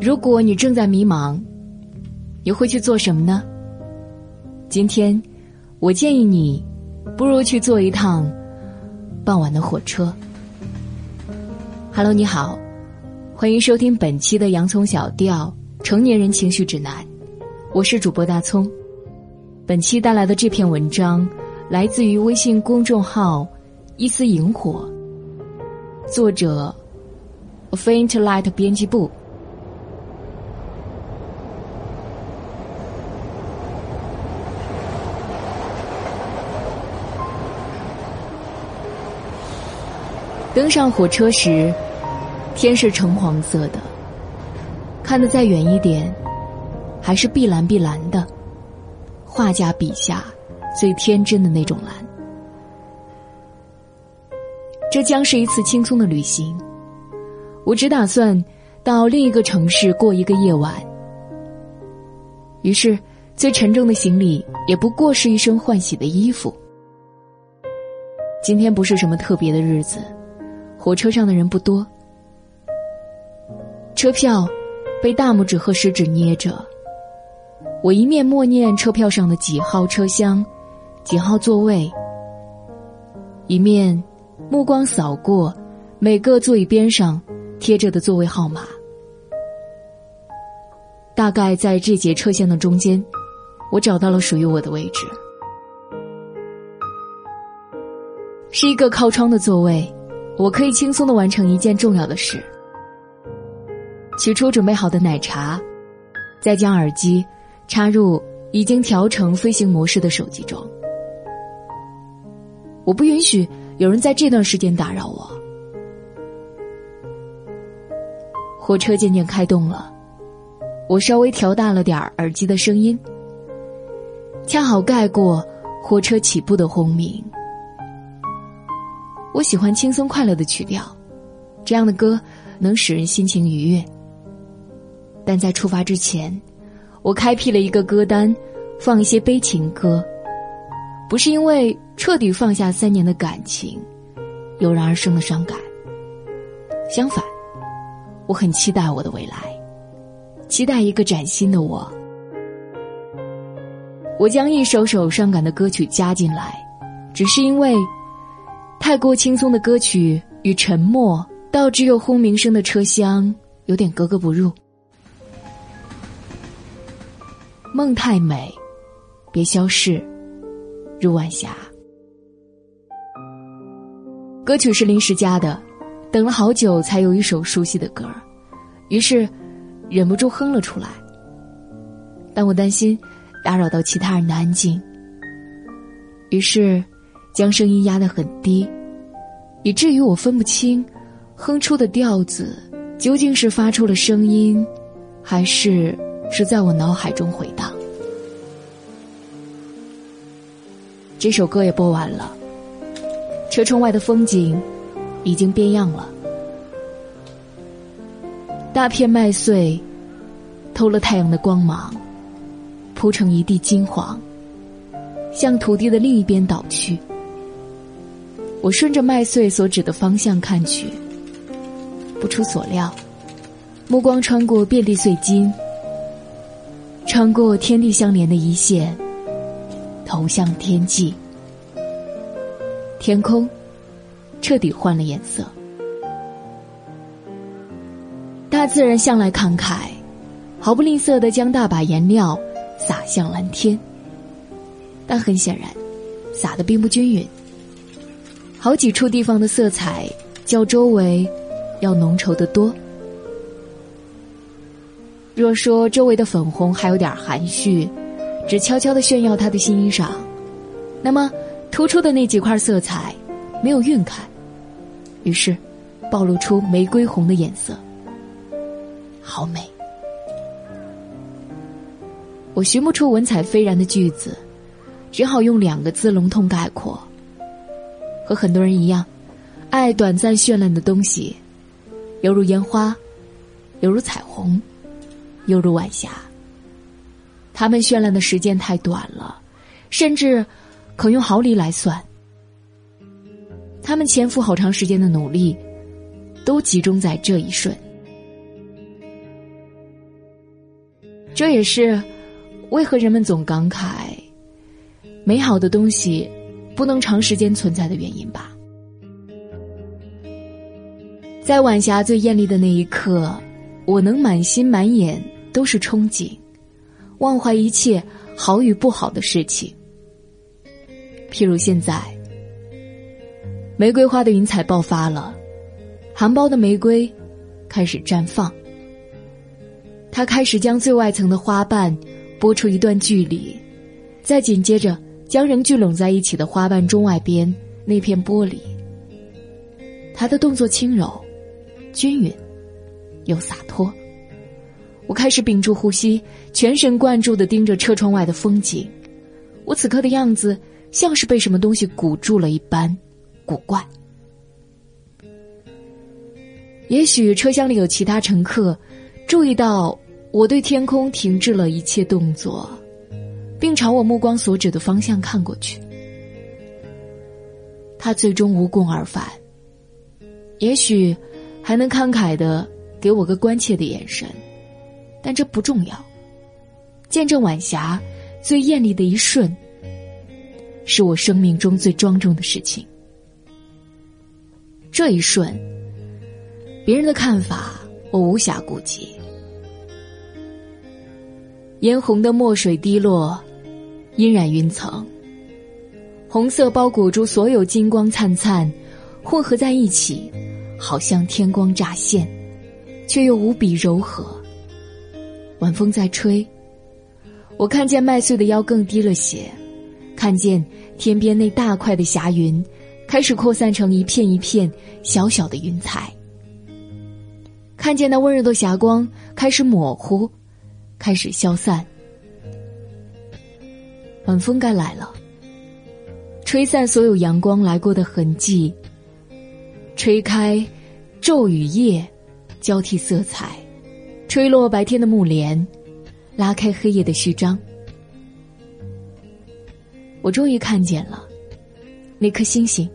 如果你正在迷茫，你会去做什么呢？今天，我建议你，不如去坐一趟傍晚的火车。Hello，你好，欢迎收听本期的《洋葱小调成年人情绪指南》，我是主播大葱。本期带来的这篇文章来自于微信公众号“一丝萤火”，作者 Faint Light 编辑部。登上火车时，天是橙黄色的，看得再远一点，还是碧蓝碧蓝的，画家笔下最天真的那种蓝。这将是一次轻松的旅行，我只打算到另一个城市过一个夜晚。于是，最沉重的行李也不过是一身换洗的衣服。今天不是什么特别的日子。火车上的人不多，车票被大拇指和食指捏着。我一面默念车票上的几号车厢、几号座位，一面目光扫过每个座椅边上贴着的座位号码。大概在这节车厢的中间，我找到了属于我的位置，是一个靠窗的座位。我可以轻松的完成一件重要的事：取出准备好的奶茶，再将耳机插入已经调成飞行模式的手机中。我不允许有人在这段时间打扰我。火车渐渐开动了，我稍微调大了点儿耳机的声音，恰好盖过火车起步的轰鸣。我喜欢轻松快乐的曲调，这样的歌能使人心情愉悦。但在出发之前，我开辟了一个歌单，放一些悲情歌，不是因为彻底放下三年的感情，油然而生的伤感。相反，我很期待我的未来，期待一个崭新的我。我将一首首伤感的歌曲加进来，只是因为。太过轻松的歌曲与沉默到只有轰鸣声的车厢有点格格不入。梦太美，别消逝，入晚霞。歌曲是临时加的，等了好久才有一首熟悉的歌于是忍不住哼了出来。但我担心打扰到其他人的安静，于是。将声音压得很低，以至于我分不清，哼出的调子究竟是发出了声音，还是是在我脑海中回荡。这首歌也播完了，车窗外的风景已经变样了，大片麦穗偷了太阳的光芒，铺成一地金黄，向土地的另一边倒去。我顺着麦穗所指的方向看去，不出所料，目光穿过遍地碎金，穿过天地相连的一线，投向天际。天空彻底换了颜色。大自然向来慷慨，毫不吝啬的将大把颜料洒向蓝天，但很显然，洒的并不均匀。好几处地方的色彩较周围要浓稠得多。若说周围的粉红还有点含蓄，只悄悄的炫耀他的新衣裳，那么突出的那几块色彩没有晕开，于是暴露出玫瑰红的颜色，好美。我寻不出文采斐然的句子，只好用两个字笼统概括。和很多人一样，爱短暂绚烂的东西，犹如烟花，犹如彩虹，犹如晚霞。他们绚烂的时间太短了，甚至可用毫厘来算。他们潜伏好长时间的努力，都集中在这一瞬。这也是为何人们总感慨美好的东西不能长时间存在的原因吧。在晚霞最艳丽的那一刻，我能满心满眼都是憧憬，忘怀一切好与不好的事情。譬如现在，玫瑰花的云彩爆发了，含苞的玫瑰开始绽放。它开始将最外层的花瓣拨出一段距离，再紧接着将仍聚拢在一起的花瓣中外边那片玻璃。他的动作轻柔。均匀，又洒脱。我开始屏住呼吸，全神贯注的盯着车窗外的风景。我此刻的样子像是被什么东西鼓住了一般，古怪。也许车厢里有其他乘客，注意到我对天空停滞了一切动作，并朝我目光所指的方向看过去。他最终无功而返。也许。还能慷慨的给我个关切的眼神，但这不重要。见证晚霞最艳丽的一瞬，是我生命中最庄重的事情。这一瞬，别人的看法我无暇顾及。嫣红的墨水滴落，晕染云层，红色包裹住所有金光灿灿，混合在一起。好像天光乍现，却又无比柔和。晚风在吹，我看见麦穗的腰更低了些，看见天边那大块的霞云开始扩散成一片一片小小的云彩，看见那温热的霞光开始模糊，开始消散。晚风该来了，吹散所有阳光来过的痕迹。吹开昼与夜交替色彩，吹落白天的幕帘，拉开黑夜的序章。我终于看见了那颗星星，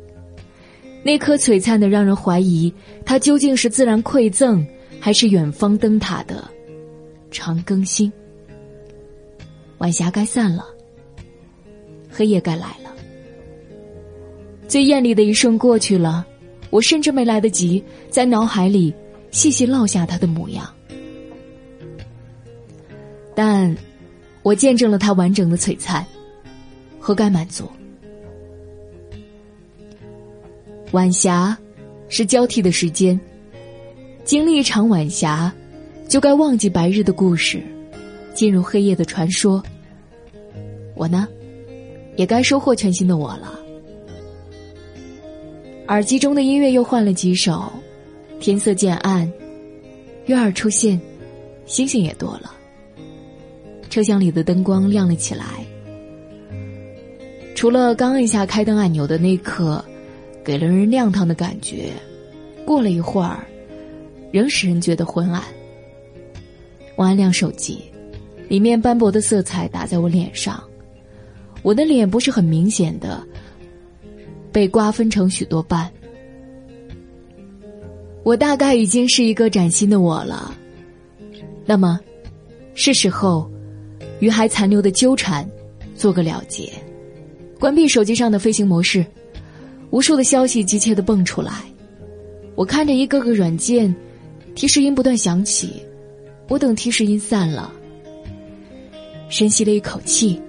那颗璀璨的让人怀疑它究竟是自然馈赠，还是远方灯塔的长庚星。晚霞该散了，黑夜该来了，最艳丽的一瞬过去了。我甚至没来得及在脑海里细细烙下它的模样，但我见证了他完整的璀璨，何该满足？晚霞是交替的时间，经历一场晚霞，就该忘记白日的故事，进入黑夜的传说。我呢，也该收获全新的我了。耳机中的音乐又换了几首，天色渐暗，月儿出现，星星也多了。车厢里的灯光亮了起来，除了刚按下开灯按钮的那刻，给了人亮堂的感觉，过了一会儿，仍使人觉得昏暗。我按亮手机，里面斑驳的色彩打在我脸上，我的脸不是很明显的。被瓜分成许多半，我大概已经是一个崭新的我了。那么，是时候与还残留的纠缠做个了结。关闭手机上的飞行模式，无数的消息急切的蹦出来。我看着一个个软件提示音不断响起，我等提示音散了，深吸了一口气，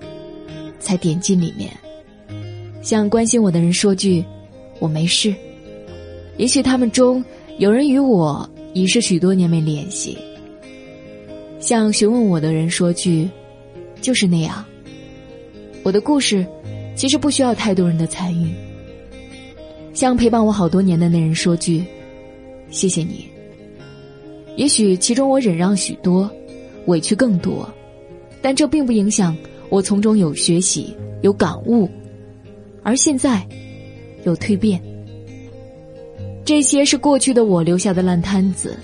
才点进里面。向关心我的人说句：“我没事。”也许他们中有人与我已是许多年没联系。向询问我的人说句：“就是那样。”我的故事其实不需要太多人的参与。向陪伴我好多年的那人说句：“谢谢你。”也许其中我忍让许多，委屈更多，但这并不影响我从中有学习、有感悟。而现在，有蜕变。这些是过去的我留下的烂摊子，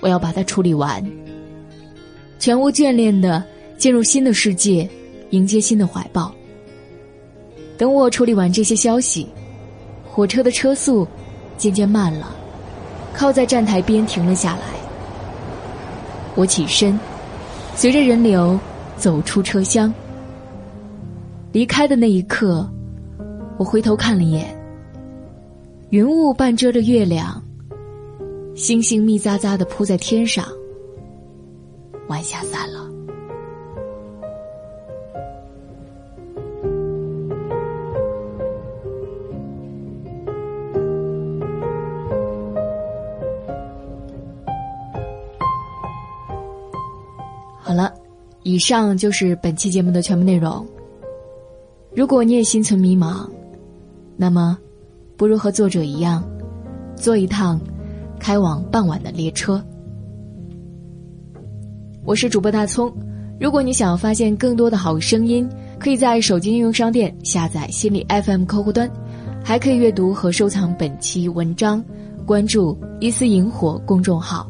我要把它处理完。全无眷恋的进入新的世界，迎接新的怀抱。等我处理完这些消息，火车的车速渐渐慢了，靠在站台边停了下来。我起身，随着人流走出车厢。离开的那一刻，我回头看了一眼，云雾半遮着月亮，星星密匝匝的铺在天上，晚霞散了。以上就是本期节目的全部内容。如果你也心存迷茫，那么，不如和作者一样，坐一趟开往傍晚的列车。我是主播大葱，如果你想要发现更多的好声音，可以在手机应用商店下载心理 FM 客户端，还可以阅读和收藏本期文章，关注一丝萤火公众号。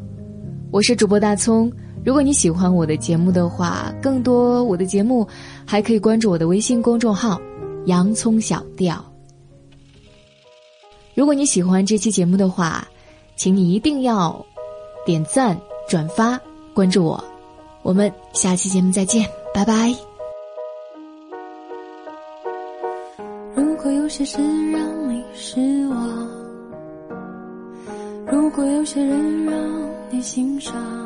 我是主播大葱。如果你喜欢我的节目的话，更多我的节目还可以关注我的微信公众号“洋葱小调”。如果你喜欢这期节目的话，请你一定要点赞、转发、关注我。我们下期节目再见，拜拜。如果有些事让你失望，如果有些人让你心伤。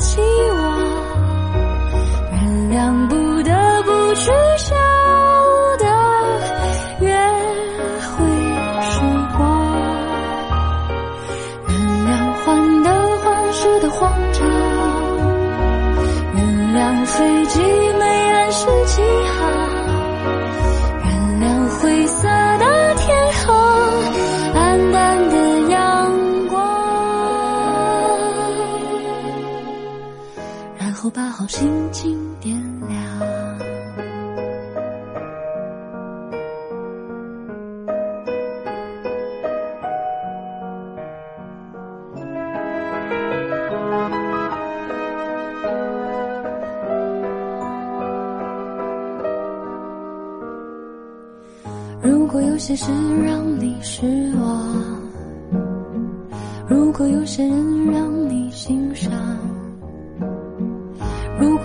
期望，原谅不得不取消的约会时光，原谅患得患失的慌张，原谅飞机把好心情点亮。如果有些事让你失望，如果有些人让你心伤。